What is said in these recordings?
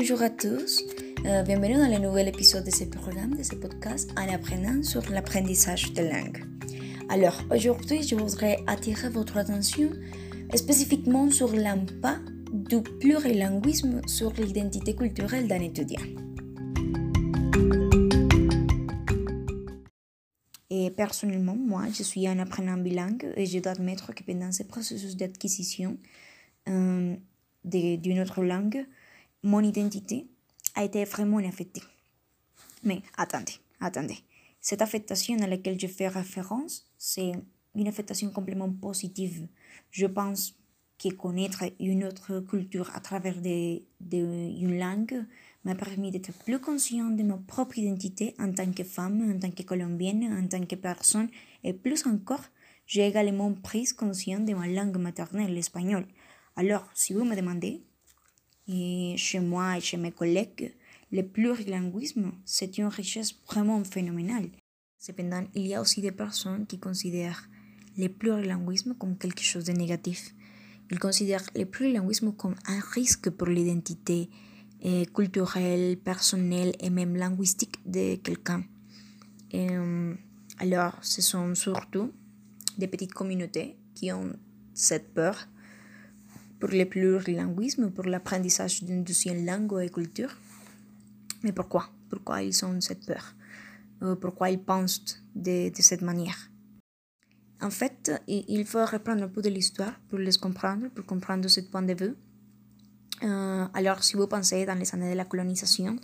bonjour à tous. Euh, bienvenue dans le nouvel épisode de ce programme, de ce podcast, en apprenant sur l'apprentissage de langue. Alors, aujourd'hui, je voudrais attirer votre attention spécifiquement sur l'impact du plurilinguisme sur l'identité culturelle d'un étudiant. Et personnellement, moi, je suis un apprenant bilingue et je dois admettre que pendant ce processus d'acquisition euh, d'une autre langue, mon identité a été vraiment affectée. Mais attendez, attendez. Cette affectation à laquelle je fais référence, c'est une affectation complètement positive. Je pense que connaître une autre culture à travers de, une langue m'a permis d'être plus conscient de ma propre identité en tant que femme, en tant que colombienne, en tant que personne, et plus encore, j'ai également pris conscience de ma langue maternelle, l'espagnol. Alors, si vous me demandez, et chez moi et chez mes collègues, le plurilinguisme, c'est une richesse vraiment phénoménale. Cependant, il y a aussi des personnes qui considèrent le plurilinguisme comme quelque chose de négatif. Ils considèrent le plurilinguisme comme un risque pour l'identité eh, culturelle, personnelle et même linguistique de quelqu'un. Euh, alors, ce sont surtout des petites communautés qui ont cette peur pour le plurilinguisme, pour l'apprentissage d'une deuxième langue et culture. Mais pourquoi? Pourquoi ils ont cette peur? Euh, Pourquoi ils pensent de, cette manière? En fait, il faut reprendre un peu de l'histoire pour les comprendre, pour comprendre ce point de vue. Euh, alors, si vous pensez dans les années de la colonisation,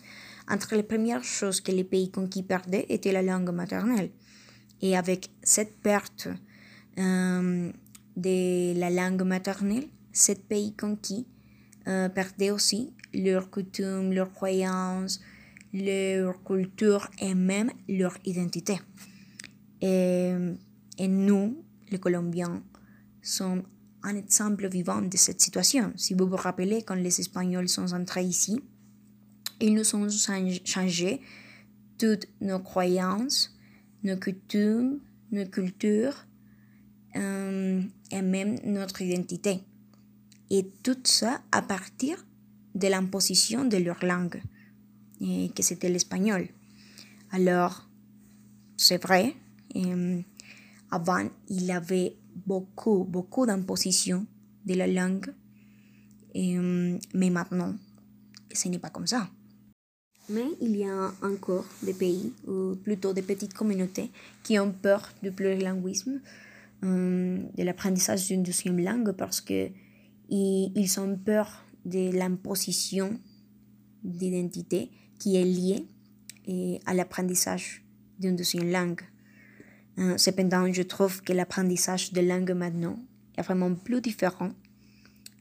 entre les premières choses que les pays conquis perdaient était la langue maternelle. Et avec cette perte euh, de la langue maternelle, ces pays conquis euh, perdaient aussi leurs coutumes, leurs croyances, leur culture et même leur identité. Et, et nous, les Colombiens, sommes un exemple vivant de cette situation. Si vous vous rappelez, quand les Espagnols sont entrés ici, ils nous ont changé toutes nos croyances, nos coutumes, nos cultures euh, et même notre identité. Et tout ça à partir de l'imposition de leur langue, et que c'était l'espagnol. Alors, c'est vrai, euh, avant, il avait beaucoup, beaucoup d'imposition de la langue, euh, mais maintenant, ce n'est pas comme ça. Mais il y a encore des pays, ou plutôt des petites communautés, qui ont peur du plurilinguisme, de l'apprentissage d'une deuxième langue, parce que ils ont peur de l'imposition d'identité qui est liée eh, à l'apprentissage d'une deuxième langue. Euh, cependant, je trouve que l'apprentissage de langue maintenant est vraiment plus différent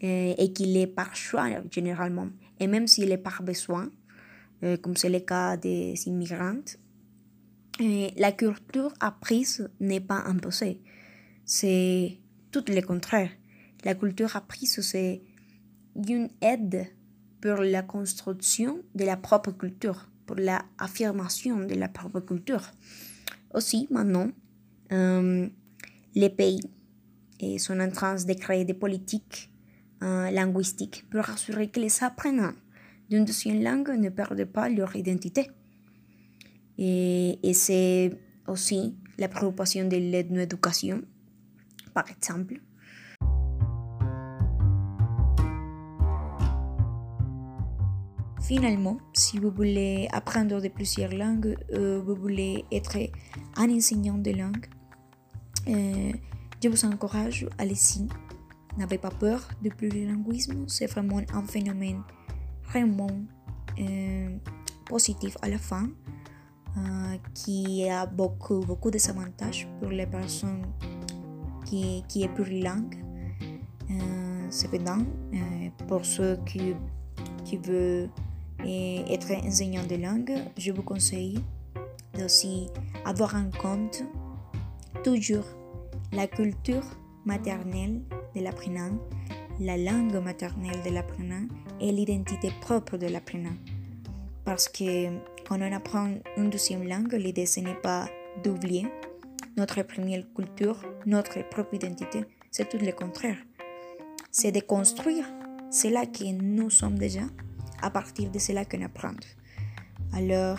eh, et qu'il est par choix généralement. Et même s'il est par besoin, euh, comme c'est le cas des immigrantes, eh, la culture apprise n'est pas imposée. C'est tout le contraire. La culture apprise, c'est une aide pour la construction de la propre culture, pour l'affirmation de la propre culture. Aussi, maintenant, euh, les pays sont en train de créer des politiques euh, linguistiques pour assurer que les apprenants d'une deuxième langue ne perdent pas leur identité. Et, et c'est aussi la préoccupation de l'éducation, par exemple. Finalement, si vous voulez apprendre de plusieurs langues, euh, vous voulez être un enseignant de langue, euh, je vous encourage, allez-y. N'avez pas peur du plurilinguisme, c'est vraiment un phénomène vraiment euh, positif à la fin, qui a beaucoup, beaucoup d'avantages pour les personnes qui, qui est plurilingue. cependant, pour ceux qui, qui veulent et être enseignant de langue, je vous conseille d'aussi avoir en compte toujours la culture maternelle de l'apprenant, la langue maternelle de l'apprenant et l'identité propre de l'apprenant. Parce que quand on apprend une deuxième langue, l'idée ce n'est pas d'oublier notre première culture, notre propre identité, c'est tout le contraire. C'est de construire c'est là que nous sommes déjà à partir de cela qu'on apprend. Alors,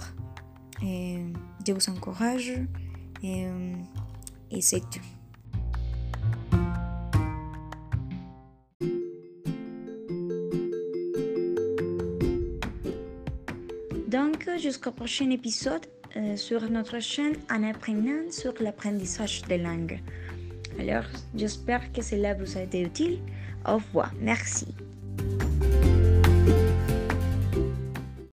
euh, je vous encourage et, euh, et c'est tout. Donc, jusqu'au prochain épisode euh, sur notre chaîne en apprenant sur l'apprentissage des langues. Alors, j'espère que cela vous a été utile. Au revoir. Merci.